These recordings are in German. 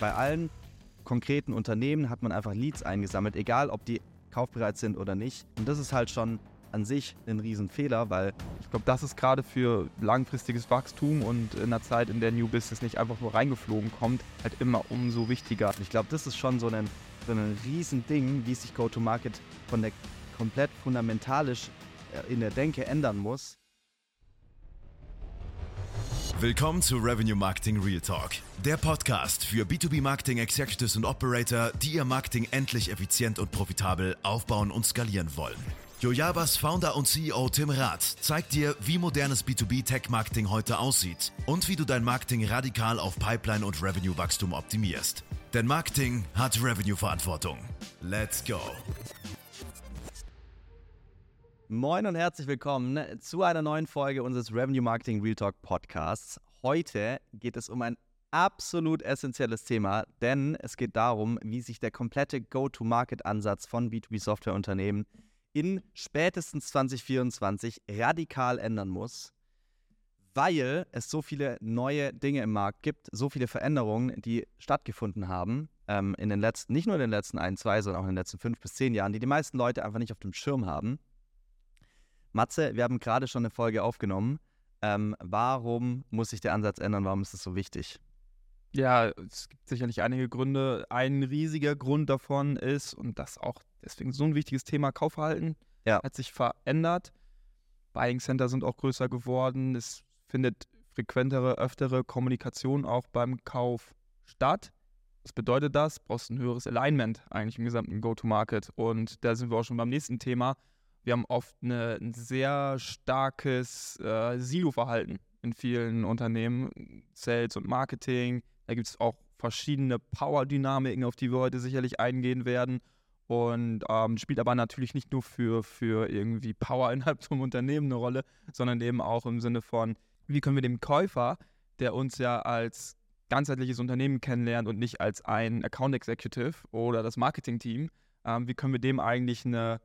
bei allen konkreten Unternehmen hat man einfach Leads eingesammelt, egal ob die kaufbereit sind oder nicht. Und das ist halt schon an sich ein Riesenfehler, weil ich glaube, das ist gerade für langfristiges Wachstum und in einer Zeit, in der New Business nicht einfach nur reingeflogen kommt, halt immer umso wichtiger. Ich glaube, das ist schon so ein, so ein Riesending, wie sich Go-to-Market von der komplett fundamentalisch äh, in der Denke ändern muss. Willkommen zu Revenue Marketing Real Talk, der Podcast für B2B Marketing Executives und Operator, die ihr Marketing endlich effizient und profitabel aufbauen und skalieren wollen. Jojabas Founder und CEO Tim Rath zeigt dir, wie modernes B2B Tech Marketing heute aussieht und wie du dein Marketing radikal auf Pipeline und Revenue Wachstum optimierst. Denn Marketing hat Revenue Verantwortung. Let's go. Moin und herzlich willkommen zu einer neuen Folge unseres Revenue Marketing Real Talk Podcasts. Heute geht es um ein absolut essentielles Thema, denn es geht darum, wie sich der komplette Go-to-Market-Ansatz von B2B-Softwareunternehmen in spätestens 2024 radikal ändern muss, weil es so viele neue Dinge im Markt gibt, so viele Veränderungen, die stattgefunden haben ähm, in den letzten, nicht nur in den letzten ein, zwei, sondern auch in den letzten fünf bis zehn Jahren, die die meisten Leute einfach nicht auf dem Schirm haben. Matze, wir haben gerade schon eine Folge aufgenommen. Ähm, warum muss sich der Ansatz ändern? Warum ist es so wichtig? Ja, es gibt sicherlich einige Gründe. Ein riesiger Grund davon ist, und das auch deswegen so ein wichtiges Thema, Kaufverhalten ja. hat sich verändert. Buying Center sind auch größer geworden. Es findet frequentere, öftere Kommunikation auch beim Kauf statt. Was bedeutet das? Du brauchst ein höheres Alignment eigentlich im gesamten Go-to-Market. Und da sind wir auch schon beim nächsten Thema. Wir haben oft eine, ein sehr starkes äh, Silo-Verhalten in vielen Unternehmen, Sales und Marketing. Da gibt es auch verschiedene Power-Dynamiken, auf die wir heute sicherlich eingehen werden. Und ähm, spielt aber natürlich nicht nur für, für irgendwie Power innerhalb vom Unternehmen eine Rolle, sondern eben auch im Sinne von, wie können wir dem Käufer, der uns ja als ganzheitliches Unternehmen kennenlernt und nicht als ein Account Executive oder das Marketing-Team, ähm, wie können wir dem eigentlich eine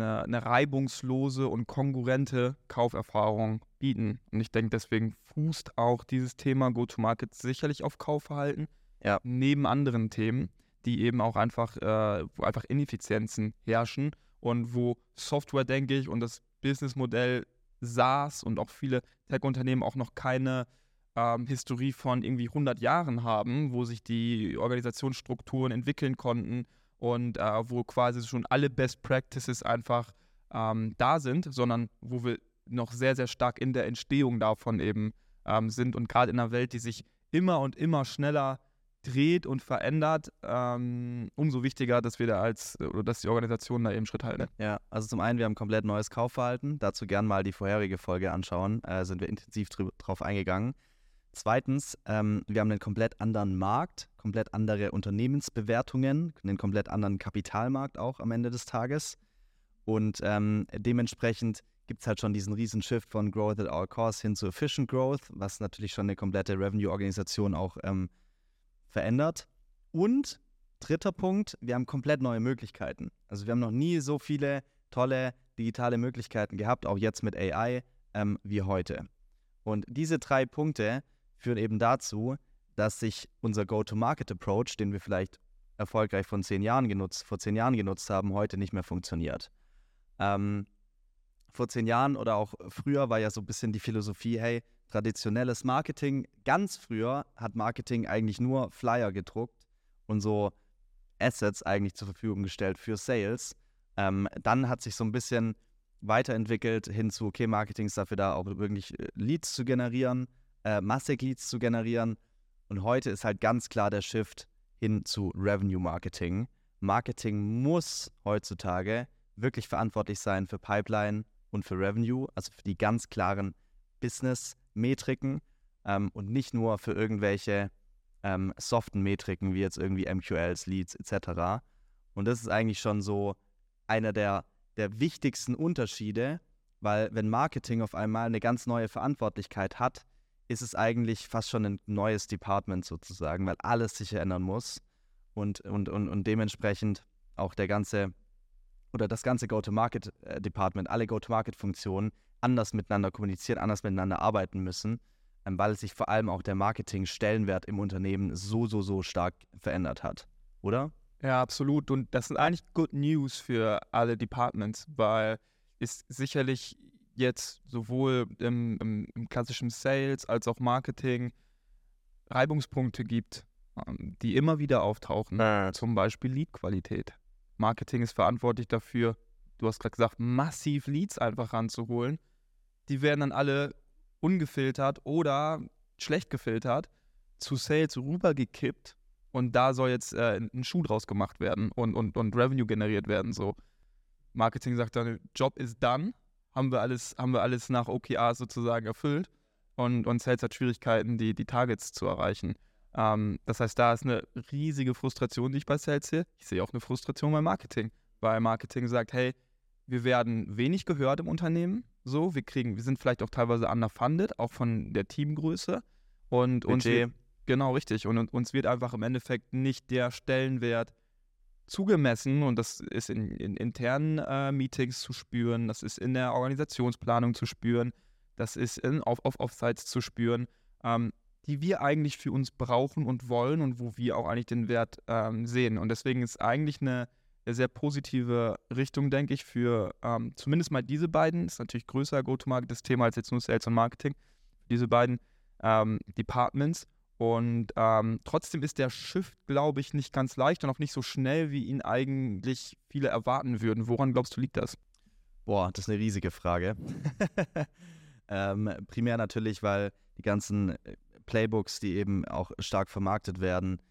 eine, eine reibungslose und kongruente Kauferfahrung bieten. Und ich denke, deswegen fußt auch dieses Thema Go-to-Market sicherlich auf Kaufverhalten, ja. neben anderen Themen, die eben auch einfach, äh, wo einfach Ineffizienzen herrschen und wo Software, denke ich, und das Businessmodell SaaS und auch viele Tech-Unternehmen auch noch keine ähm, Historie von irgendwie 100 Jahren haben, wo sich die Organisationsstrukturen entwickeln konnten und äh, wo quasi schon alle Best Practices einfach ähm, da sind, sondern wo wir noch sehr, sehr stark in der Entstehung davon eben ähm, sind und gerade in einer Welt, die sich immer und immer schneller dreht und verändert, ähm, umso wichtiger, dass wir da als oder dass die Organisation da eben Schritt halten. Ja, also zum einen, wir haben komplett neues Kaufverhalten. Dazu gern mal die vorherige Folge anschauen. Äh, sind wir intensiv drauf eingegangen. Zweitens, ähm, wir haben einen komplett anderen Markt, komplett andere Unternehmensbewertungen, einen komplett anderen Kapitalmarkt auch am Ende des Tages. Und ähm, dementsprechend gibt es halt schon diesen riesen Shift von Growth at all costs hin zu Efficient Growth, was natürlich schon eine komplette Revenue-Organisation auch ähm, verändert. Und dritter Punkt, wir haben komplett neue Möglichkeiten. Also wir haben noch nie so viele tolle digitale Möglichkeiten gehabt, auch jetzt mit AI, ähm, wie heute. Und diese drei Punkte führen eben dazu, dass sich unser Go-to-Market-Approach, den wir vielleicht erfolgreich von zehn Jahren genutzt, vor zehn Jahren genutzt haben, heute nicht mehr funktioniert. Ähm, vor zehn Jahren oder auch früher war ja so ein bisschen die Philosophie, hey, traditionelles Marketing, ganz früher hat Marketing eigentlich nur Flyer gedruckt und so Assets eigentlich zur Verfügung gestellt für Sales. Ähm, dann hat sich so ein bisschen weiterentwickelt hin zu, okay, Marketing ist dafür da, auch wirklich äh, Leads zu generieren äh, massig Leads zu generieren. Und heute ist halt ganz klar der Shift hin zu Revenue Marketing. Marketing muss heutzutage wirklich verantwortlich sein für Pipeline und für Revenue, also für die ganz klaren Business-Metriken ähm, und nicht nur für irgendwelche ähm, soften Metriken wie jetzt irgendwie MQLs, Leads etc. Und das ist eigentlich schon so einer der, der wichtigsten Unterschiede, weil wenn Marketing auf einmal eine ganz neue Verantwortlichkeit hat, ist es eigentlich fast schon ein neues Department sozusagen, weil alles sich ändern muss und, und, und, und dementsprechend auch der ganze oder das ganze Go-to-Market-Department, alle Go-to-Market-Funktionen anders miteinander kommunizieren, anders miteinander arbeiten müssen. ähm, weil sich vor allem auch der Marketing-Stellenwert im Unternehmen so, so, so stark verändert hat, oder? Ja, absolut. Und das sind eigentlich Good News für alle Departments, weil es sicherlich jetzt sowohl im, im, im klassischen Sales als auch Marketing Reibungspunkte gibt, ähm, die immer wieder auftauchen. Äh. Zum Beispiel Lead-Qualität. Marketing ist verantwortlich dafür, du hast gerade gesagt, massiv Leads einfach ranzuholen. Die werden dann alle ungefiltert oder schlecht gefiltert zu Sales rübergekippt und da soll jetzt äh, ein Schuh draus gemacht werden und, und, und Revenue generiert werden. So. Marketing sagt dann, Job ist done, haben wir alles, haben wir alles nach OKRs sozusagen erfüllt und, und Sales hat Schwierigkeiten, die, die Targets zu erreichen. Ähm, das heißt, da ist eine riesige Frustration, die ich bei Sales sehe. Ich sehe auch eine Frustration bei Marketing, weil Marketing sagt, hey, wir werden wenig gehört im Unternehmen, so, wir kriegen, wir sind vielleicht auch teilweise underfunded, auch von der Teamgröße und uns wird, genau richtig und, und uns wird einfach im Endeffekt nicht der Stellenwert zugemessen und das ist in, in internen äh, Meetings zu spüren, das ist in der Organisationsplanung zu spüren, das ist in, auf, auf Offsites zu spüren, ähm, die wir eigentlich für uns brauchen und wollen und wo wir auch eigentlich den Wert ähm, sehen. Und deswegen ist eigentlich eine, sehr positive Richtung, denke ich, für ähm, zumindest mal diese beiden. Ist natürlich größer Go-to-Market das Thema als jetzt nur Sales und Marketing. Diese beiden ähm, Departments. Und ähm, trotzdem ist der Shift, glaube ich, nicht ganz leicht und auch nicht so schnell, wie ihn eigentlich viele erwarten würden. Woran glaubst du, liegt das? Boah, das ist eine riesige Frage. ähm, primär natürlich, weil die ganzen äh, Playbooks, die eben auch stark vermarktet werden,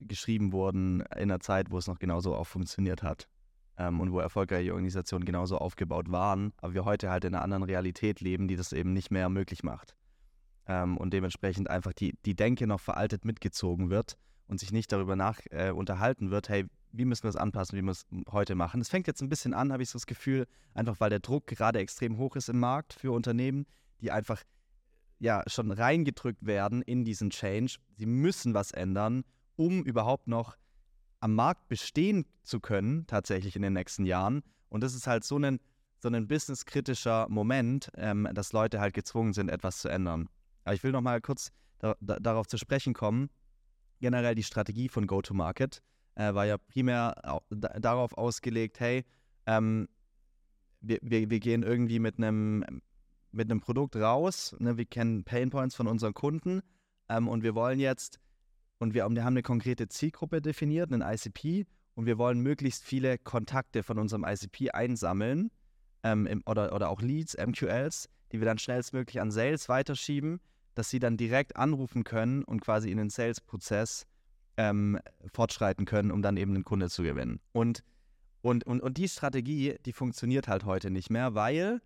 geschrieben wurden in einer Zeit, wo es noch genauso auch funktioniert hat. Ähm, und wo erfolgreiche Organisationen genauso aufgebaut waren, aber wir heute halt in einer anderen Realität leben, die das eben nicht mehr möglich macht ähm, und dementsprechend einfach die, die Denke noch veraltet mitgezogen wird und sich nicht darüber nach äh, unterhalten wird, hey, wie müssen wir es anpassen, wie wir es heute machen. Es fängt jetzt ein bisschen an, habe ich so das Gefühl, einfach weil der Druck gerade extrem hoch ist im Markt für Unternehmen, die einfach ja schon reingedrückt werden in diesen Change. Sie müssen was ändern, um überhaupt noch am Markt bestehen zu können, tatsächlich in den nächsten Jahren. Und das ist halt so ein, so ein businesskritischer Moment, ähm, dass Leute halt gezwungen sind, etwas zu ändern. Aber ich will noch mal kurz da, da, darauf zu sprechen kommen. Generell die Strategie von Go-to-Market äh, war ja primär da, darauf ausgelegt, hey, ähm, wir, wir, wir gehen irgendwie mit einem mit einem Produkt raus, ne, wir kennen Painpoints von unseren Kunden ähm, und wir wollen jetzt, und wir, wir haben eine konkrete Zielgruppe definiert, einen ICP, und wir wollen möglichst viele Kontakte von unserem ICP einsammeln ähm, im, oder, oder auch Leads, MQLs, die wir dann schnellstmöglich an Sales weiterschieben, dass sie dann direkt anrufen können und quasi in den Sales-Prozess ähm, fortschreiten können, um dann eben einen Kunde zu gewinnen. Und, und, und, und die Strategie, die funktioniert halt heute nicht mehr, weil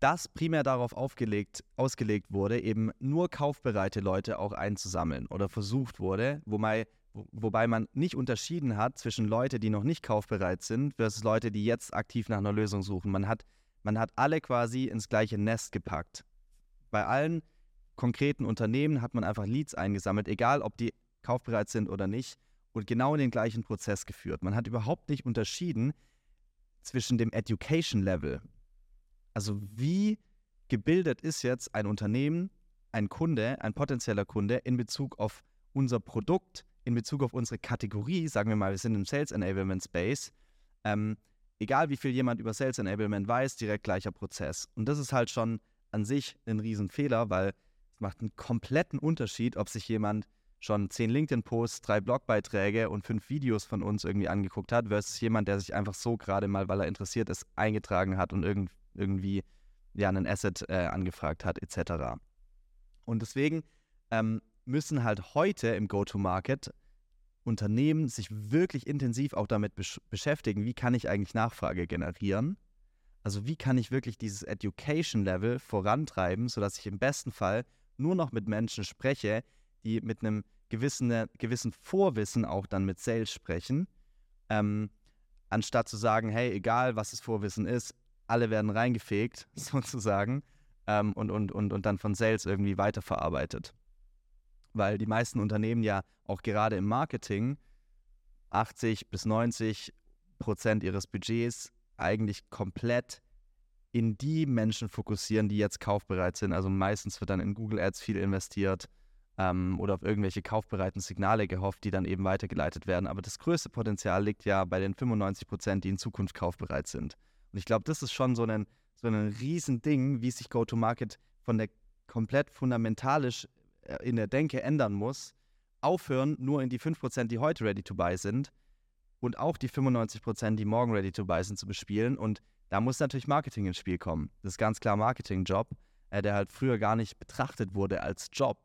das primär darauf aufgelegt, ausgelegt wurde, eben nur kaufbereite Leute auch einzusammeln oder versucht wurde, wobei, wobei man nicht unterschieden hat zwischen Leute, die noch nicht kaufbereit sind, versus Leute, die jetzt aktiv nach einer Lösung suchen. Man hat, man hat alle quasi ins gleiche Nest gepackt. Bei allen konkreten Unternehmen hat man einfach Leads eingesammelt, egal ob die kaufbereit sind oder nicht, und genau in den gleichen Prozess geführt. Man hat überhaupt nicht unterschieden zwischen dem Education Level. Also wie gebildet ist jetzt ein Unternehmen, ein Kunde, ein potenzieller Kunde in Bezug auf unser Produkt, in Bezug auf unsere Kategorie, sagen wir mal, wir sind im Sales Enablement Space, ähm, egal wie viel jemand über Sales Enablement weiß, direkt gleicher Prozess. Und das ist halt schon an sich ein Riesenfehler, weil macht einen kompletten Unterschied, ob sich jemand schon zehn LinkedIn-Posts, drei Blogbeiträge und fünf Videos von uns irgendwie angeguckt hat, versus jemand, der sich einfach so gerade mal, weil er interessiert ist, eingetragen hat und irgend, irgendwie ja, einen Asset äh, angefragt hat, etc. Und deswegen ähm, müssen halt heute im Go-to-Market Unternehmen sich wirklich intensiv auch damit besch beschäftigen, wie kann ich eigentlich Nachfrage generieren. Also wie kann ich wirklich dieses Education-Level vorantreiben, sodass ich im besten Fall nur noch mit Menschen spreche, die mit einem gewissen, gewissen Vorwissen auch dann mit Sales sprechen, ähm, anstatt zu sagen, hey, egal was das Vorwissen ist, alle werden reingefegt, sozusagen, ähm, und, und, und, und dann von Sales irgendwie weiterverarbeitet. Weil die meisten Unternehmen ja auch gerade im Marketing 80 bis 90 Prozent ihres Budgets eigentlich komplett in die Menschen fokussieren, die jetzt kaufbereit sind. Also meistens wird dann in Google Ads viel investiert ähm, oder auf irgendwelche kaufbereiten Signale gehofft, die dann eben weitergeleitet werden. Aber das größte Potenzial liegt ja bei den 95 Prozent, die in Zukunft kaufbereit sind. Und ich glaube, das ist schon so ein, so ein Riesending, wie sich Go-to-Market von der komplett fundamentalisch äh, in der Denke ändern muss. Aufhören, nur in die 5%, die heute ready to buy sind und auch die 95%, die morgen ready to buy sind, zu bespielen. Und da muss natürlich Marketing ins Spiel kommen. Das ist ganz klar Marketing-Job, äh, der halt früher gar nicht betrachtet wurde als Job.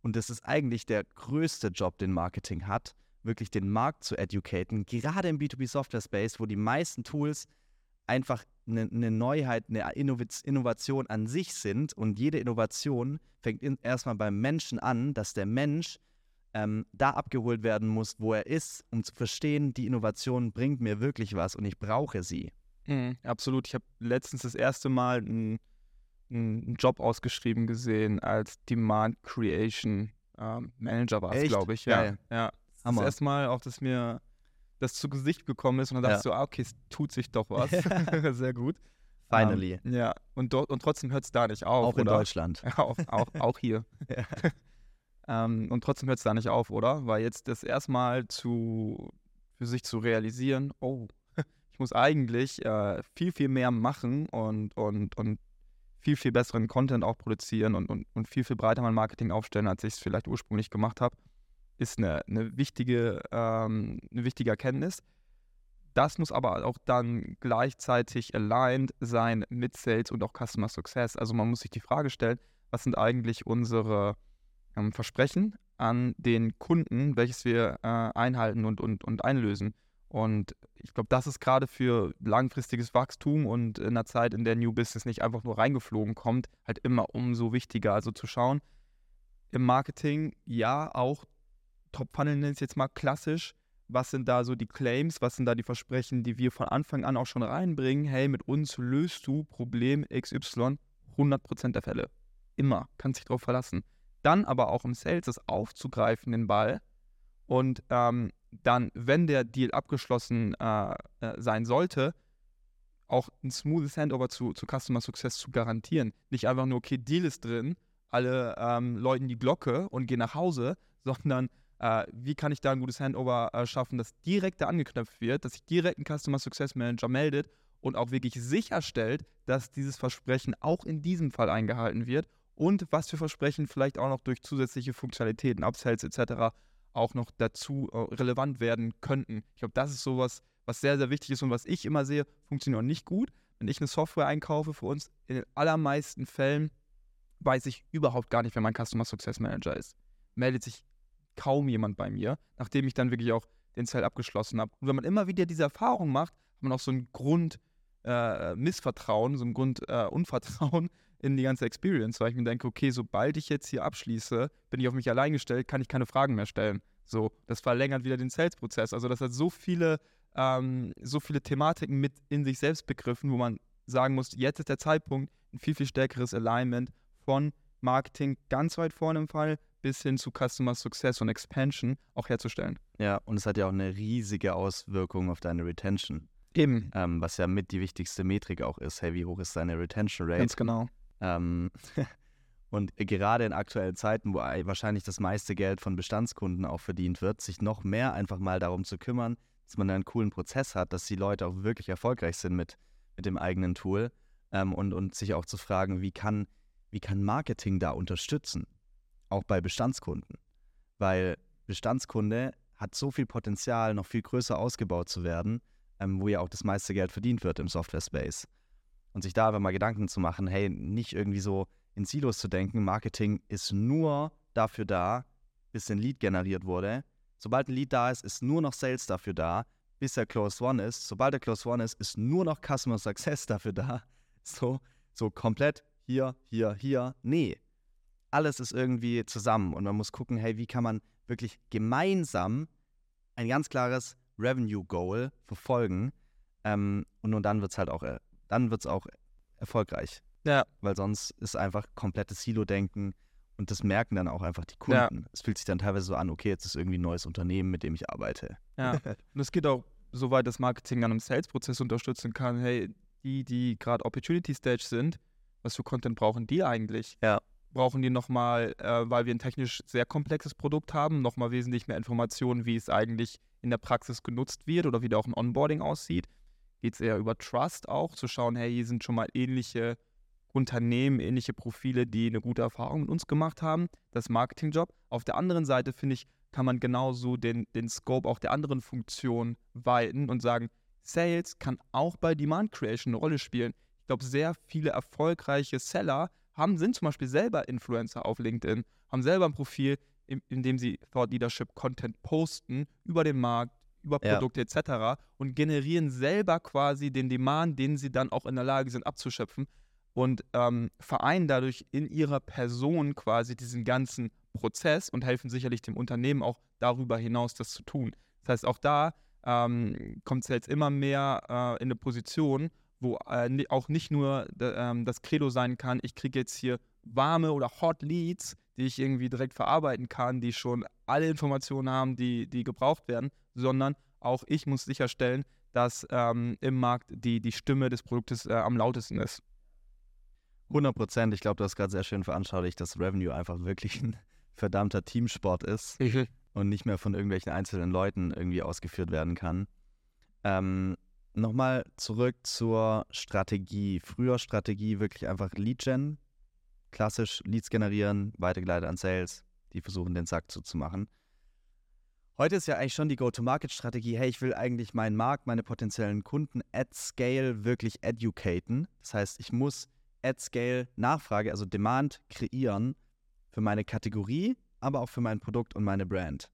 Und das ist eigentlich der größte Job, den Marketing hat, wirklich den Markt zu educaten, gerade im B2B-Software-Space, wo die meisten Tools einfach eine, eine Neuheit, eine Innovation an sich sind. Und jede Innovation fängt in, erstmal beim Menschen an, dass der Mensch ähm, da abgeholt werden muss, wo er ist, um zu verstehen, die Innovation bringt mir wirklich was und ich brauche sie. Mhm, absolut. Ich habe letztens das erste Mal einen, einen, Job ausgeschrieben gesehen als Demand Creation ähm, Manager war es, glaube ich. Ja, ja. Das, das erste Mal auch, dass mir das zu Gesicht gekommen ist und dann dachte ich so, ah, okay, es tut sich doch was. Sehr gut. Finally. Um, ähm, ja, und, dort, und trotzdem hört es da nicht auf. Auch in oder? Deutschland. Ja, auch, auch, auch hier. um, ähm, und trotzdem hört es da nicht auf, oder? Weil jetzt das erstmal zu, für sich zu realisieren, oh, muss eigentlich äh, viel, viel mehr machen und, und, und viel, viel besseren Content auch produzieren und, und, und viel, viel breiter mein Marketing aufstellen, als ich es vielleicht ursprünglich gemacht habe ist eine, eine, wichtige, ähm, eine wichtige Erkenntnis. Das muss aber auch dann gleichzeitig aligned sein mit Sales und auch Customer Success. Also man muss sich die Frage stellen, was sind eigentlich unsere ähm, Versprechen an den Kunden, welches wir äh, einhalten und, und, und einlösen. Und ich glaube, das ist gerade für langfristiges Wachstum und in einer Zeit, in der New Business nicht einfach nur reingeflogen kommt, halt immer umso wichtiger. Also zu schauen, im Marketing ja auch Top-Funnel nenne ich es jetzt mal klassisch. Was sind da so die Claims, was sind da die Versprechen, die wir von Anfang an auch schon reinbringen? Hey, mit uns löst du Problem XY 100% der Fälle. Immer, kannst dich drauf verlassen. Dann aber auch im Sales das aufzugreifen, den Ball. Und ähm, dann, wenn der Deal abgeschlossen äh, äh, sein sollte, auch ein smoothes Handover zu, zu Customer Success zu garantieren. Nicht einfach nur, okay, Deal ist drin, alle ähm, läuten die Glocke und gehen nach Hause, sondern äh, wie kann ich da ein gutes Handover äh, schaffen, dass direkt da angeknüpft wird, dass sich direkt ein Customer Success Manager meldet und auch wirklich sicherstellt, dass dieses Versprechen auch in diesem Fall eingehalten wird und was für Versprechen vielleicht auch noch durch zusätzliche Funktionalitäten, Upsells etc. auch noch dazu äh, relevant werden könnten. Ich glaube, das ist sowas, was sehr, sehr wichtig ist und was ich immer sehe, funktioniert auch nicht gut. Wenn ich eine Software einkaufe für uns, in den allermeisten Fällen weiß ich überhaupt gar nicht, wer mein Customer Success Manager ist. Meldet sich kaum jemand bei mir, nachdem ich dann wirklich auch den Zell abgeschlossen habe. Und wenn man immer wieder diese Erfahrung macht, hat man auch so ein Grund äh, Missvertrauen, so ein Grund äh, Unvertrauen in die ganze Experience, weil ich mir denke, okay, sobald ich jetzt hier abschließe, bin ich auf mich allein gestellt, kann ich keine Fragen mehr stellen. So, das verlängert wieder den Sales-Prozess. Also das hat so viele, ähm, so viele Thematiken mit in sich selbst begriffen, wo man sagen muss, jetzt ist der Zeitpunkt, ein viel, viel stärkeres Alignment von Marketing ganz weit vorne im Fall bis hin zu Customer Success und Expansion auch herzustellen. Ja, und es hat ja auch eine riesige Auswirkung auf deine Retention. Eben. Ähm, was ja mit die wichtigste Metrik auch ist. Hey, wie hoch ist deine Retention Rate? Ganz genau. Ähm, und gerade in aktuellen Zeiten, wo wahrscheinlich das meiste Geld von Bestandskunden auch verdient wird, sich noch mehr einfach mal darum zu kümmern, dass man einen coolen Prozess hat, dass die Leute auch wirklich erfolgreich sind mit, mit dem eigenen Tool ähm, und, und sich auch zu fragen, wie kann, wie kann Marketing da unterstützen? auch bei Bestandskunden. Weil Bestandskunde hat so viel Potenzial, noch viel größer ausgebaut zu werden, ähm, wo ja auch das meiste Geld verdient wird im Software-Space. Und sich da einfach mal Gedanken zu machen, hey, nicht irgendwie so in Silos zu denken, Marketing ist nur dafür da, bis ein Lead generiert wurde. Sobald ein Lead da ist, ist nur noch Sales dafür da, bis er Closed One ist. Sobald er Closed One ist, ist nur noch Customer Success dafür da. So, so komplett hier, hier, hier. Nee, alles ist irgendwie zusammen und man muss gucken, hey, wie kann man wirklich gemeinsam ein ganz klares Revenue Goal verfolgen ähm, und nur dann wird es halt auch, äh, dann wird es auch erfolgreich. Ja. Weil sonst ist einfach komplettes Silo-Denken und das merken dann auch einfach die Kunden. Ja. Es fühlt sich dann teilweise so an, okay, jetzt ist irgendwie ein neues Unternehmen, mit dem ich arbeite. Ja. und es geht auch so weit, dass Marketing an einem Sales-Prozess unterstützen kann. Hey, die, die gerade Opportunity Stage sind, was für Content brauchen die eigentlich? Ja. Brauchen die nochmal, äh, weil wir ein technisch sehr komplexes Produkt haben, nochmal wesentlich mehr Informationen, wie es eigentlich in der Praxis genutzt wird oder wie da auch ein Onboarding aussieht? Geht es eher über Trust auch, zu schauen, hey, hier sind schon mal ähnliche Unternehmen, ähnliche Profile, die eine gute Erfahrung mit uns gemacht haben. Das Marketingjob. Auf der anderen Seite, finde ich, kann man genauso den, den Scope auch der anderen Funktionen weiten und sagen, Sales kann auch bei Demand Creation eine Rolle spielen. Ich glaube, sehr viele erfolgreiche Seller haben, sind zum Beispiel selber Influencer auf LinkedIn, haben selber ein Profil, in, in dem sie Thought Leadership Content posten über den Markt, über Produkte ja. etc. und generieren selber quasi den Demand, den sie dann auch in der Lage sind abzuschöpfen und ähm, vereinen dadurch in ihrer Person quasi diesen ganzen Prozess und helfen sicherlich dem Unternehmen auch darüber hinaus, das zu tun. Das heißt, auch da ähm, kommt es jetzt immer mehr äh, in eine Position, wo äh, auch nicht nur äh, das Credo sein kann, ich kriege jetzt hier warme oder Hot Leads, die ich irgendwie direkt verarbeiten kann, die schon alle Informationen haben, die, die gebraucht werden, sondern auch ich muss sicherstellen, dass ähm, im Markt die, die Stimme des Produktes äh, am lautesten ist. 100 Prozent. Ich glaube, du hast gerade sehr schön veranschaulicht, dass Revenue einfach wirklich ein verdammter Teamsport ist und nicht mehr von irgendwelchen einzelnen Leuten irgendwie ausgeführt werden kann. Ähm, Nochmal zurück zur Strategie. Früher Strategie wirklich einfach Lead-Gen, klassisch Leads generieren, weitergeleitet an Sales, die versuchen den Sack zuzumachen. Heute ist ja eigentlich schon die Go-to-Market-Strategie, hey, ich will eigentlich meinen Markt, meine potenziellen Kunden at Scale wirklich educaten. Das heißt, ich muss at Scale Nachfrage, also Demand kreieren für meine Kategorie, aber auch für mein Produkt und meine Brand.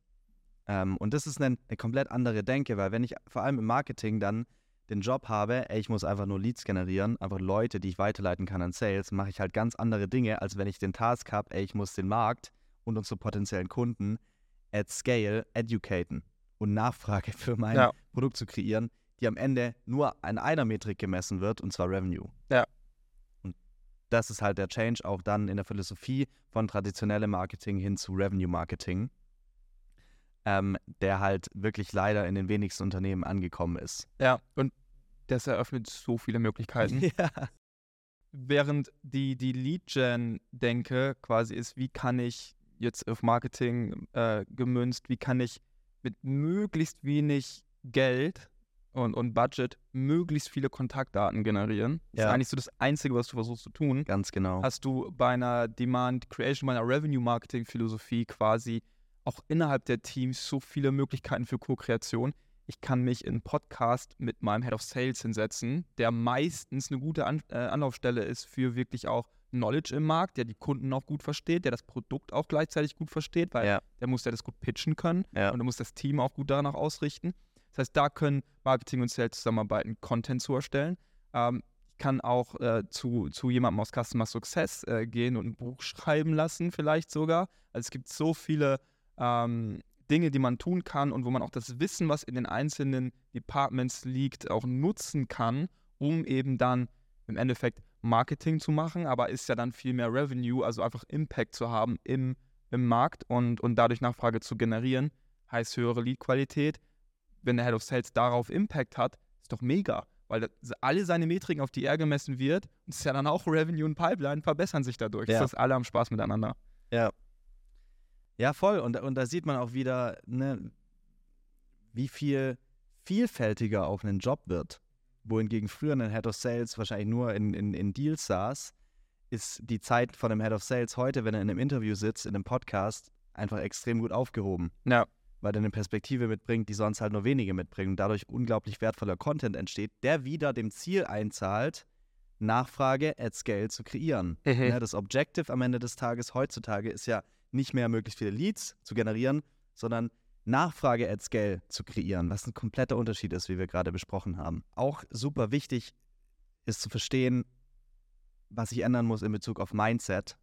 Ähm, und das ist eine, eine, komplett andere Denke, weil wenn ich vor allem im Marketing dann den Job habe, ey, ich muss einfach nur Leads generieren, einfach Leute, die ich weiterleiten kann an Sales, mache ich halt ganz andere Dinge, als wenn ich den Task habe, ey, ich muss den Markt und unsere potenziellen Kunden at Scale educaten und Nachfrage für mein ja. Produkt zu kreieren, die am Ende nur an einer Metrik gemessen wird, und zwar Revenue. Ja das ist halt der Change auch dann in der Philosophie von traditionellem Marketing hin zu Revenue Marketing, ähm, der halt wirklich leider in den wenigsten Unternehmen angekommen ist. Ja, und das eröffnet so viele Möglichkeiten. Ja. Während die, die Lead-Gen-Denke quasi ist, wie kann ich jetzt auf Marketing äh, gemünzt, wie kann ich mit möglichst wenig Geld und, und Budget möglichst viele Kontaktdaten generieren. Das ja. ist eigentlich so das Einzige, was du versuchst zu tun. Ganz genau. Hast du bei einer Demand Creation, bei einer Revenue Marketing Philosophie quasi auch innerhalb der Teams so viele Möglichkeiten für Co-Kreation. Ich kann mich in Podcast mit meinem Head of Sales hinsetzen, der meistens eine gute An äh, Anlaufstelle ist für wirklich auch Knowledge im Markt, der die Kunden auch gut versteht, der das Produkt auch gleichzeitig gut versteht, weil ja. der muss ja das gut pitchen können ja. und der muss das Team auch gut danach ausrichten. Das heißt, da können Marketing und Sales zusammenarbeiten, Content zu erstellen. Ähm, ich kann auch äh, zu, zu jemandem aus Customer Success äh, gehen und ein Buch schreiben lassen, vielleicht sogar. Also es gibt so viele ähm, Dinge, die man tun kann und wo man auch das Wissen, was in den einzelnen Departments liegt, auch nutzen kann, um eben dann im Endeffekt Marketing zu machen, aber ist ja dann viel mehr Revenue, also einfach Impact zu haben im, im Markt und, und dadurch Nachfrage zu generieren, heißt höhere Lead-Qualität, wenn der Head of Sales darauf Impact hat, ist doch mega. Weil alle seine Metriken, auf die er gemessen wird, und es ist ja dann auch Revenue und Pipeline, verbessern sich dadurch. Ja. Das heißt, alle haben Spaß miteinander. Ja. Ja, voll. Und, und da sieht man auch wieder, ne, wie viel vielfältiger auch ein Job wird. Wohingegen früher ein Head of Sales wahrscheinlich nur in, in, in Deals saß, ist die Zeit von einem Head of Sales heute, wenn er in einem Interview sitzt, in einem Podcast, einfach extrem gut aufgehoben. Ja weil er eine Perspektive mitbringt, die sonst halt nur wenige mitbringen und dadurch unglaublich wertvoller Content entsteht, der wieder dem Ziel einzahlt, Nachfrage at Scale zu kreieren. Mhm. Ja, das Objective am Ende des Tages heutzutage ist ja nicht mehr möglichst viele Leads zu generieren, sondern Nachfrage at Scale zu kreieren, was ein kompletter Unterschied ist, wie wir gerade besprochen haben. Auch super wichtig ist zu verstehen, was sich ändern muss in Bezug auf Mindset,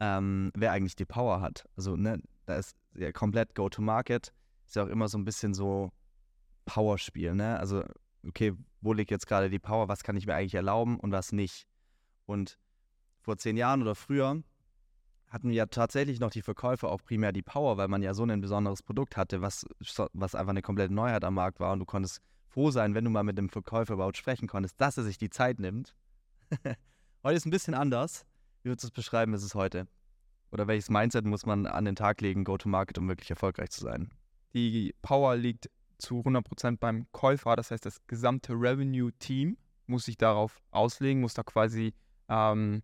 ähm, wer eigentlich die Power hat. Also, ne, da ist ja komplett Go-to-Market ist ja auch immer so ein bisschen so Powerspiel, ne? Also, okay, wo liegt jetzt gerade die Power, was kann ich mir eigentlich erlauben und was nicht? Und vor zehn Jahren oder früher hatten ja tatsächlich noch die Verkäufer auch primär die Power, weil man ja so ein besonderes Produkt hatte, was, was einfach eine komplette Neuheit am Markt war und du konntest froh sein, wenn du mal mit dem Verkäufer überhaupt sprechen konntest, dass er sich die Zeit nimmt. heute ist ein bisschen anders. Wie würdest du es beschreiben, ist es heute? Oder welches Mindset muss man an den Tag legen, Go-to-Market, um wirklich erfolgreich zu sein? Die Power liegt zu 100% beim Käufer. Das heißt, das gesamte Revenue-Team muss sich darauf auslegen, muss da quasi ähm,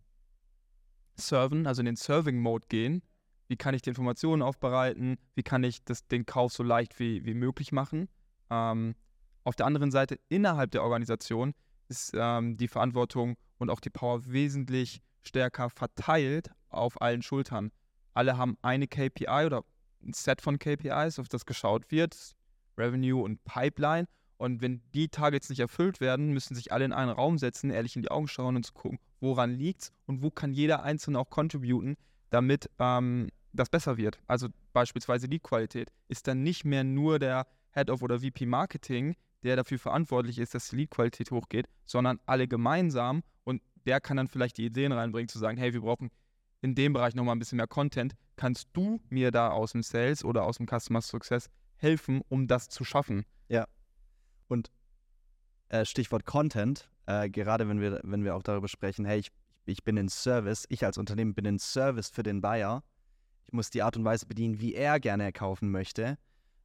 serven, also in den Serving-Mode gehen. Wie kann ich die Informationen aufbereiten? Wie kann ich das, den Kauf so leicht wie, wie möglich machen? Ähm, auf der anderen Seite, innerhalb der Organisation, ist ähm, die Verantwortung und auch die Power wesentlich stärker verteilt auf allen Schultern. Alle haben eine KPI oder ein Set von KPIs, auf das geschaut wird, Revenue und Pipeline. Und wenn die Targets nicht erfüllt werden, müssen sich alle in einen Raum setzen, ehrlich in die Augen schauen und zu gucken, woran liegt es und wo kann jeder Einzelne auch contributen, damit ähm, das besser wird. Also beispielsweise Lead-Qualität ist dann nicht mehr nur der Head of oder VP Marketing, der dafür verantwortlich ist, dass die Lead-Qualität hochgeht, sondern alle gemeinsam und der kann dann vielleicht die Ideen reinbringen, zu sagen, hey, wir brauchen in dem Bereich nochmal ein bisschen mehr Content. Kannst du mir da aus dem Sales oder aus dem Customer Success helfen, um das zu schaffen? Ja. Und äh, Stichwort Content, äh, gerade wenn wir, wenn wir auch darüber sprechen, hey, ich, ich bin in Service, ich als Unternehmen bin in Service für den Buyer. Ich muss die Art und Weise bedienen, wie er gerne kaufen möchte.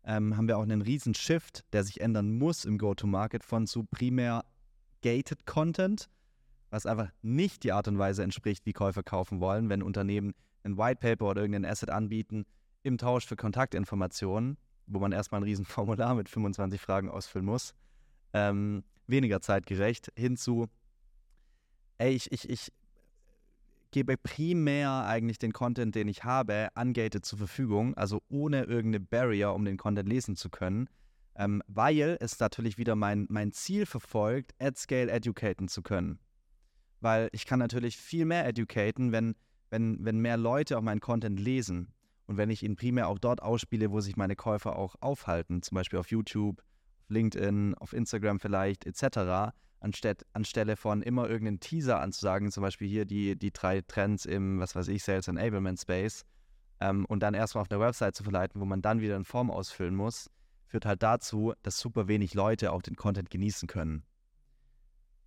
Ähm, haben wir auch einen riesen Shift, der sich ändern muss im Go-to-Market von zu primär gated Content was einfach nicht die Art und Weise entspricht, wie Käufer kaufen wollen, wenn Unternehmen ein White Paper oder irgendein Asset anbieten im Tausch für Kontaktinformationen, wo man erstmal ein Riesenformular mit 25 Fragen ausfüllen muss, ähm, weniger zeitgerecht, hinzu, ey, ich, ich, ich gebe primär eigentlich den Content, den ich habe, ungated zur Verfügung, also ohne irgendeine Barrier, um den Content lesen zu können, ähm, weil es natürlich wieder mein, mein Ziel verfolgt, at scale educaten zu können. Weil ich kann natürlich viel mehr educaten, wenn, wenn, wenn mehr Leute auch meinen Content lesen. Und wenn ich ihn primär auch dort ausspiele, wo sich meine Käufer auch aufhalten, zum Beispiel auf YouTube, LinkedIn, auf Instagram vielleicht etc., anstatt, anstelle von immer irgendeinen Teaser anzusagen, zum Beispiel hier die, die drei Trends im, was weiß ich, Sales Enablement Space ähm, und dann erstmal auf eine Website zu verleiten, wo man dann wieder eine Form ausfüllen muss, führt halt dazu, dass super wenig Leute auch den Content genießen können.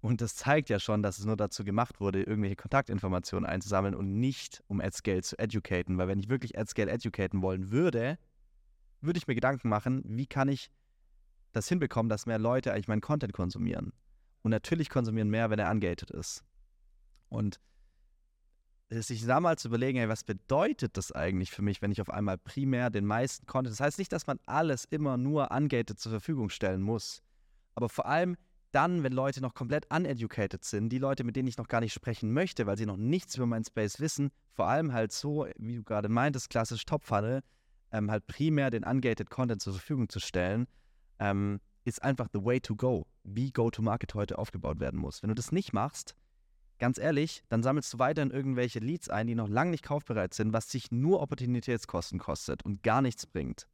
Und das zeigt ja schon, dass es nur dazu gemacht wurde, irgendwelche Kontaktinformationen einzusammeln und nicht, um AdScale zu educaten. Weil wenn ich wirklich AdScale educaten wollen würde, würde ich mir Gedanken machen, wie kann ich das hinbekommen, dass mehr Leute eigentlich meinen Content konsumieren. Und natürlich konsumieren mehr, wenn er ungated ist. Und sich da mal zu überlegen, ey, was bedeutet das eigentlich für mich, wenn ich auf einmal primär den meisten Content, das heißt nicht, dass man alles immer nur ungated zur Verfügung stellen muss, aber vor allem dann, wenn Leute noch komplett uneducated sind, die Leute, mit denen ich noch gar nicht sprechen möchte, weil sie noch nichts über meinen Space wissen, vor allem halt so, wie du gerade meintest, klassisch Top-Funnel, ähm, halt primär den ungated Content zur Verfügung zu stellen, ähm, ist einfach the way to go, wie Go-to-Market heute aufgebaut werden muss. Wenn du das nicht machst, ganz ehrlich, dann sammelst du weiterhin irgendwelche Leads ein, die noch lange nicht kaufbereit sind, was sich nur Opportunitätskosten kostet und gar nichts bringt.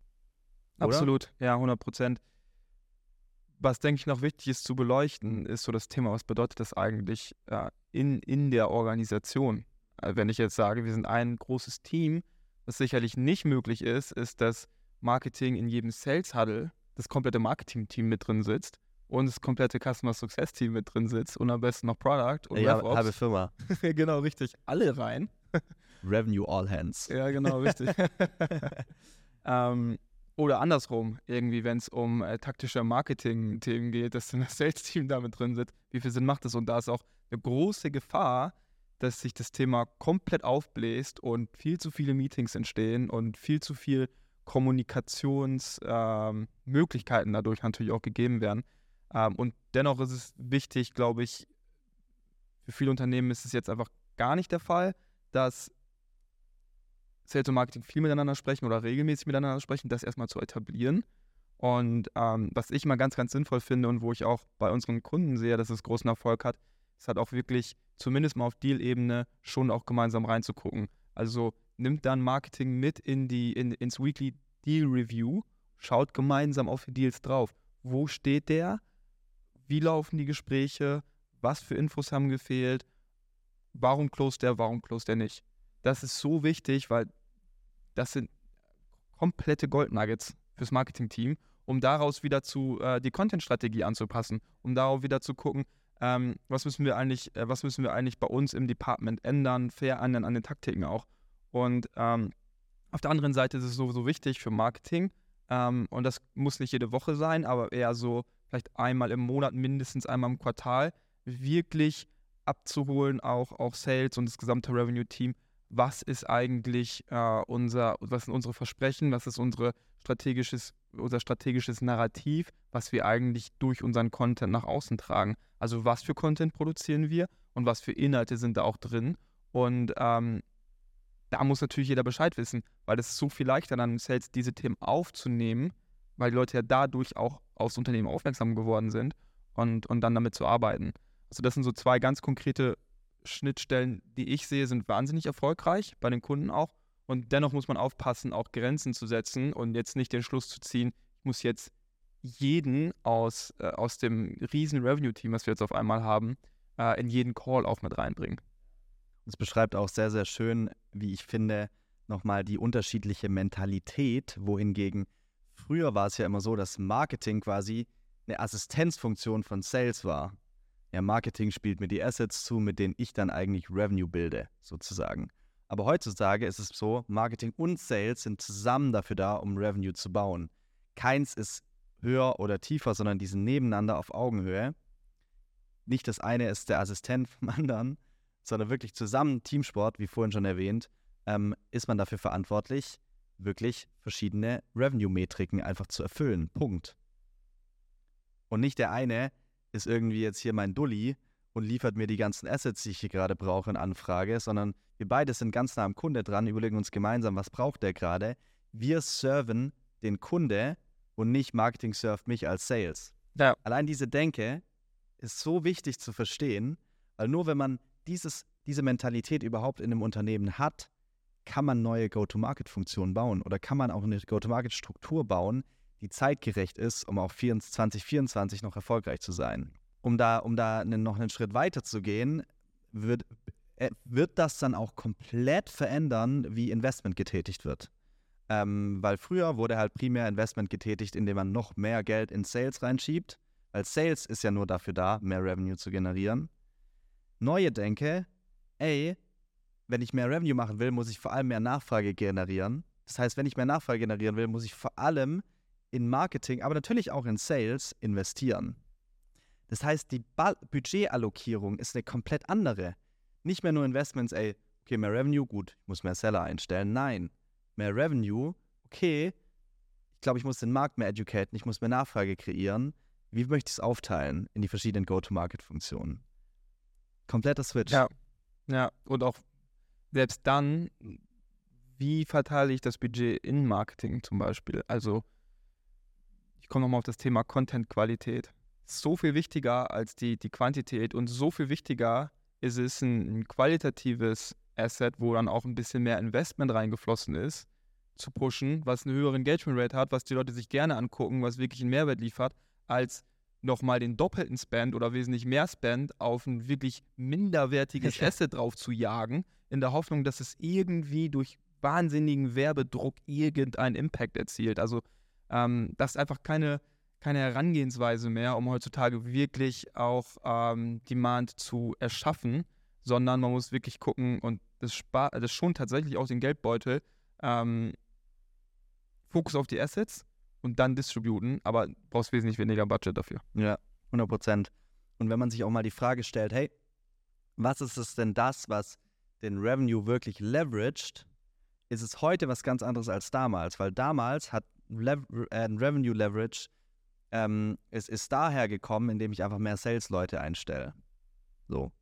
Oder? Absolut, ja, 100 Prozent was, denke ich, noch wichtig ist zu beleuchten, ist so das Thema, was bedeutet das eigentlich äh, in, in der Organisation? Also wenn ich jetzt sage, wir sind ein großes Team, was sicherlich nicht möglich ist, ist, dass Marketing in jedem Sales Huddle das komplette Marketing-Team mit drin sitzt und das komplette Customer Success Team mit drin sitzt und am besten noch Product und ja, RevOps. halbe Firma. genau, richtig. Alle rein. Revenue all hands. Ja, genau, richtig. ähm, oder andersrum, irgendwie, wenn es um äh, taktische Marketing-Themen geht, dass dann das Sales-Team damit drin sitzt. Wie viel Sinn macht das? Und da ist auch eine große Gefahr, dass sich das Thema komplett aufbläst und viel zu viele Meetings entstehen und viel zu viel Kommunikationsmöglichkeiten ähm, dadurch natürlich auch gegeben werden. Ähm, und dennoch ist es wichtig, glaube ich, für viele Unternehmen ist es jetzt einfach gar nicht der Fall, dass Sales und Marketing viel miteinander sprechen oder regelmäßig miteinander sprechen, das erstmal zu etablieren. Und ähm, was ich mal ganz, ganz sinnvoll finde und wo ich auch bei unseren Kunden sehe, dass es großen Erfolg hat, ist halt auch wirklich zumindest mal auf Deal-Ebene schon auch gemeinsam reinzugucken. Also nimmt dann Marketing mit in die, in, ins Weekly Deal Review, schaut gemeinsam auf die Deals drauf. Wo steht der? Wie laufen die Gespräche? Was für Infos haben gefehlt? Warum closed der? Warum closed der nicht? Das ist so wichtig, weil das sind komplette Goldnuggets fürs Marketing-Team, um daraus wieder zu äh, die Content-Strategie anzupassen, um darauf wieder zu gucken, ähm, was müssen wir eigentlich, äh, was müssen wir eigentlich bei uns im Department ändern, fair ändern an den Taktiken auch. Und ähm, auf der anderen Seite ist es sowieso wichtig für Marketing, ähm, und das muss nicht jede Woche sein, aber eher so vielleicht einmal im Monat, mindestens einmal im Quartal, wirklich abzuholen, auch, auch Sales und das gesamte Revenue-Team, was ist eigentlich äh, unser, was sind unsere Versprechen, was ist unsere strategisches, unser strategisches Narrativ, was wir eigentlich durch unseren Content nach außen tragen. Also was für Content produzieren wir und was für Inhalte sind da auch drin. Und ähm, da muss natürlich jeder Bescheid wissen, weil es ist so viel leichter dann im Sales diese Themen aufzunehmen, weil die Leute ja dadurch auch aufs Unternehmen aufmerksam geworden sind und, und dann damit zu arbeiten. Also das sind so zwei ganz konkrete Schnittstellen, die ich sehe, sind wahnsinnig erfolgreich, bei den Kunden auch. Und dennoch muss man aufpassen, auch Grenzen zu setzen und jetzt nicht den Schluss zu ziehen, ich muss jetzt jeden aus, äh, aus dem riesen Revenue-Team, was wir jetzt auf einmal haben, äh, in jeden Call auch mit reinbringen. Es beschreibt auch sehr, sehr schön, wie ich finde, nochmal die unterschiedliche Mentalität, wohingegen früher war es ja immer so, dass Marketing quasi eine Assistenzfunktion von Sales war. Ja, Marketing spielt mir die Assets zu, mit denen ich dann eigentlich Revenue bilde, sozusagen. Aber heutzutage ist es so, Marketing und Sales sind zusammen dafür da, um Revenue zu bauen. Keins ist höher oder tiefer, sondern die sind nebeneinander auf Augenhöhe. Nicht das eine ist der Assistent vom anderen, sondern wirklich zusammen Teamsport, wie vorhin schon erwähnt, ähm, ist man dafür verantwortlich, wirklich verschiedene Revenue-Metriken einfach zu erfüllen. Punkt. Und nicht der eine ist irgendwie jetzt hier mein Dulli und liefert mir die ganzen Assets, die ich hier gerade brauche in Anfrage, sondern wir beide sind ganz nah am Kunde dran, überlegen uns gemeinsam, was braucht der gerade. Wir serven den Kunde und nicht Marketing servt mich als Sales. Ja. Allein diese Denke ist so wichtig zu verstehen, weil nur wenn man dieses, diese Mentalität überhaupt in einem Unternehmen hat, kann man neue Go-to-Market-Funktionen bauen oder kann man auch eine Go-to-Market-Struktur bauen, die zeitgerecht ist, um auch 2024 noch erfolgreich zu sein. Um da, um da noch einen Schritt weiter zu gehen, wird, äh, wird das dann auch komplett verändern, wie Investment getätigt wird. Ähm, weil früher wurde halt primär Investment getätigt, indem man noch mehr Geld in Sales reinschiebt, weil Sales ist ja nur dafür da, mehr Revenue zu generieren. Neue Denke, ey, wenn ich mehr Revenue machen will, muss ich vor allem mehr Nachfrage generieren. Das heißt, wenn ich mehr Nachfrage generieren will, muss ich vor allem in Marketing, aber natürlich auch in Sales investieren. Das heißt, die ba Budgetallokierung ist eine komplett andere. Nicht mehr nur Investments, ey, okay, mehr Revenue, gut, ich muss mehr Seller einstellen. Nein, mehr Revenue, okay, ich glaube, ich muss den Markt mehr educaten, ich muss mehr Nachfrage kreieren. Wie möchte ich es aufteilen in die verschiedenen Go-to-Market-Funktionen? Kompletter Switch. Ja. ja, und auch selbst dann, wie verteile ich das Budget in Marketing zum Beispiel? Also, ich komme nochmal auf das Thema Content-Qualität. So viel wichtiger als die, die Quantität und so viel wichtiger ist es, ein, ein qualitatives Asset, wo dann auch ein bisschen mehr Investment reingeflossen ist, zu pushen, was eine höhere Engagement Rate hat, was die Leute sich gerne angucken, was wirklich einen Mehrwert liefert, als nochmal den doppelten Spend oder wesentlich mehr Spend auf ein wirklich minderwertiges Asset drauf zu jagen, in der Hoffnung, dass es irgendwie durch wahnsinnigen Werbedruck irgendeinen Impact erzielt. Also ähm, das ist einfach keine, keine Herangehensweise mehr, um heutzutage wirklich auch ähm, Demand zu erschaffen, sondern man muss wirklich gucken und das, spart, das schont tatsächlich auch den Geldbeutel. Ähm, Fokus auf die Assets und dann distributen, aber brauchst wesentlich weniger Budget dafür. Ja, 100 Prozent. Und wenn man sich auch mal die Frage stellt, hey, was ist es denn das, was den Revenue wirklich leveraged, ist es heute was ganz anderes als damals, weil damals hat Lev äh, Revenue Leverage ähm, es ist daher gekommen, indem ich einfach mehr Sales-Leute einstelle. So.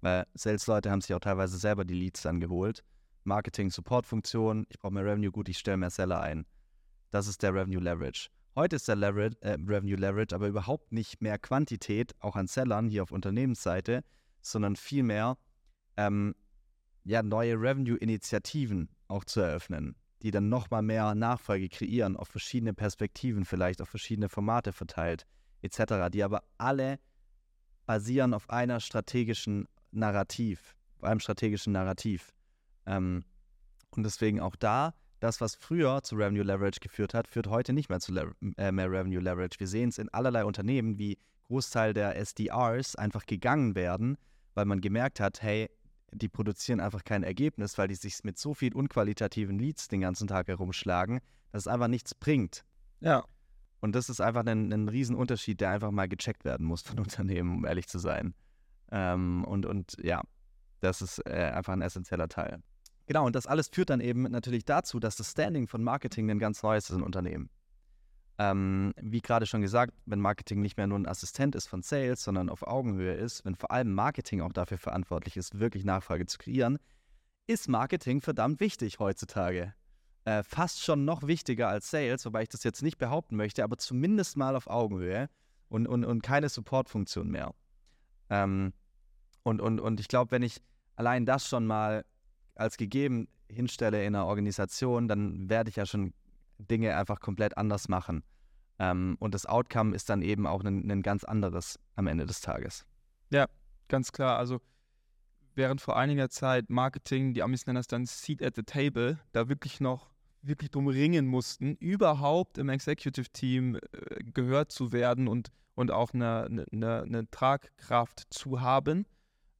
Weil Sales-Leute haben sich auch teilweise selber die Leads dann geholt. Marketing-Support-Funktion, ich brauche mehr Revenue, gut, ich stelle mehr Seller ein. Das ist der Revenue Leverage. Heute ist der Leverage, äh, Revenue Leverage aber überhaupt nicht mehr Quantität, auch an Sellern hier auf Unternehmensseite, sondern vielmehr ähm, ja, neue Revenue-Initiativen auch zu eröffnen, die dann nochmal mehr Nachfrage kreieren, auf verschiedene Perspektiven vielleicht, auf verschiedene Formate verteilt, etc., die aber alle basieren auf einer strategischen Narrativ, auf einem strategischen Narrativ. Ähm, und deswegen auch da das, was früher zu Revenue Leverage geführt hat, führt heute nicht mehr zu Le äh, mehr Revenue Leverage. Wir sehen es in allerlei Unternehmen, wie Großteil der SDRs einfach gegangen werden, weil man gemerkt hat, hey, die produzieren einfach kein Ergebnis, weil die sich mit so viel unqualitativen Leads den ganzen Tag herumschlagen, dass es einfach nichts bringt. Ja. Und das ist einfach ein, ein Riesenunterschied, der einfach mal gecheckt werden muss von Unternehmen, um ehrlich zu sein. Ähm, und, und ja, das ist äh, einfach ein essentieller Teil. Genau, und das alles führt dann eben natürlich dazu, dass das Standing von Marketing ein ganz neues ist in Unternehmen. Ähm, wie gerade schon gesagt, wenn Marketing nicht mehr nur ein Assistent ist von Sales, sondern auf Augenhöhe ist, wenn vor allem Marketing auch dafür verantwortlich ist, wirklich Nachfrage zu kreieren, ist Marketing verdammt wichtig heutzutage. Äh, fast schon noch wichtiger als Sales, wobei ich das jetzt nicht behaupten möchte, aber zumindest mal auf Augenhöhe und, und, und keine Supportfunktion mehr. Ähm, und, und, und ich glaube, wenn ich allein das schon mal als gegeben hinstelle in einer Organisation, dann werde ich ja schon Dinge einfach komplett anders machen. Ähm, und das Outcome ist dann eben auch ein, ein ganz anderes am Ende des Tages. Ja, ganz klar. Also während vor einiger Zeit Marketing, die Amis nennen das dann Seat at the Table, da wirklich noch wirklich drum ringen mussten, überhaupt im Executive Team äh, gehört zu werden und, und auch eine, eine, eine Tragkraft zu haben,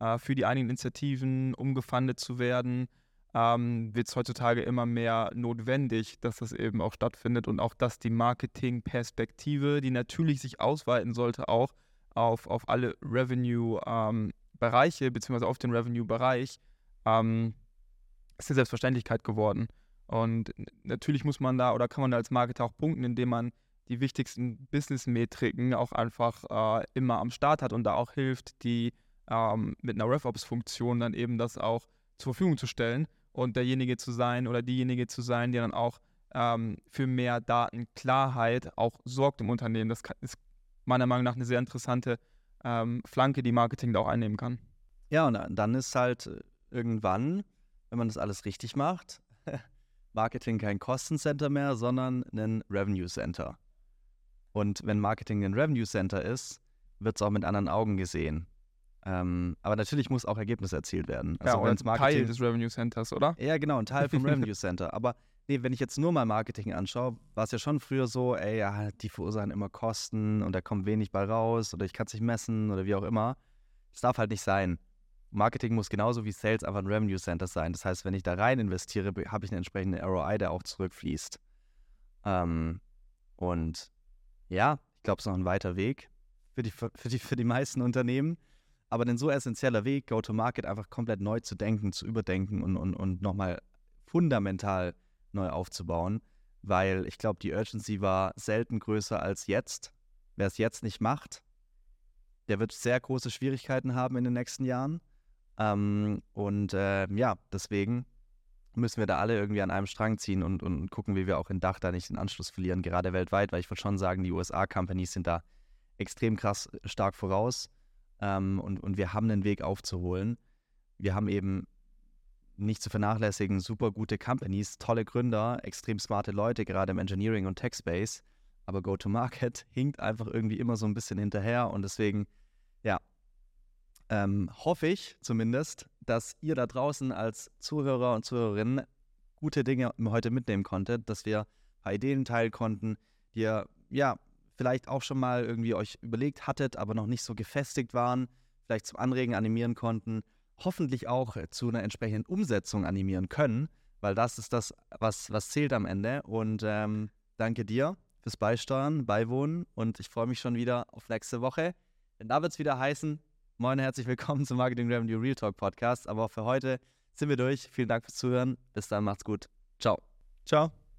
äh, für die einigen Initiativen umgefundet zu werden, ähm, wird es heutzutage immer mehr notwendig, dass das eben auch stattfindet und auch, dass die Marketing-Perspektive, die natürlich sich ausweiten sollte, auch auf, auf alle Revenue-Bereiche, ähm, beziehungsweise auf den Revenue-Bereich, ähm, ist eine Selbstverständlichkeit geworden. Und natürlich muss man da oder kann man da als Marketer auch punkten, indem man die wichtigsten Business-Metriken auch einfach äh, immer am Start hat und da auch hilft, die ähm, mit einer RevOps-Funktion dann eben das auch zur Verfügung zu stellen und derjenige zu sein oder diejenige zu sein, die dann auch ähm, für mehr Datenklarheit auch sorgt im Unternehmen. Das ist meiner Meinung nach eine sehr interessante ähm, Flanke, die Marketing da auch einnehmen kann. Ja, und dann ist halt irgendwann, wenn man das alles richtig macht, Marketing kein Kostencenter mehr, sondern ein Revenue Center. Und wenn Marketing ein Revenue Center ist, wird es auch mit anderen Augen gesehen. Ähm, aber natürlich muss auch Ergebnis erzielt werden. Also ja, oder ein Teil des Revenue Centers, oder? Ja, genau, ein Teil vom Revenue Center. Aber nee, wenn ich jetzt nur mal Marketing anschaue, war es ja schon früher so, ey, ja, die verursachen immer Kosten und da kommt wenig bei raus oder ich kann es nicht messen oder wie auch immer. Das darf halt nicht sein. Marketing muss genauso wie Sales einfach ein Revenue Center sein. Das heißt, wenn ich da rein investiere, habe ich einen entsprechenden ROI, der auch zurückfließt. Ähm, und ja, ich glaube, es ist noch ein weiter Weg für die, für, die, für die meisten Unternehmen. Aber ein so essentieller Weg, Go-to-Market einfach komplett neu zu denken, zu überdenken und, und, und nochmal fundamental neu aufzubauen, weil ich glaube, die Urgency war selten größer als jetzt. Wer es jetzt nicht macht, der wird sehr große Schwierigkeiten haben in den nächsten Jahren. Ähm, und äh, ja, deswegen müssen wir da alle irgendwie an einem Strang ziehen und, und gucken, wie wir auch in Dach da nicht den Anschluss verlieren, gerade weltweit, weil ich würde schon sagen, die USA-Companies sind da extrem krass stark voraus. Ähm, und, und wir haben einen Weg aufzuholen. Wir haben eben nicht zu vernachlässigen super gute Companies, tolle Gründer, extrem smarte Leute, gerade im Engineering und Tech Space. Aber Go-to-Market hinkt einfach irgendwie immer so ein bisschen hinterher. Und deswegen, ja, ähm, hoffe ich zumindest, dass ihr da draußen als Zuhörer und Zuhörerinnen gute Dinge heute mitnehmen konntet, dass wir ein paar Ideen teilen konnten, die ihr ja vielleicht auch schon mal irgendwie euch überlegt hattet, aber noch nicht so gefestigt waren, vielleicht zum Anregen animieren konnten, hoffentlich auch zu einer entsprechenden Umsetzung animieren können, weil das ist das, was, was zählt am Ende. Und ähm, danke dir fürs Beisteuern, Beiwohnen und ich freue mich schon wieder auf nächste Woche. Denn da wird es wieder heißen, moin, herzlich willkommen zum Marketing Revenue Real Talk Podcast. Aber auch für heute sind wir durch. Vielen Dank fürs Zuhören. Bis dann, macht's gut. Ciao. Ciao.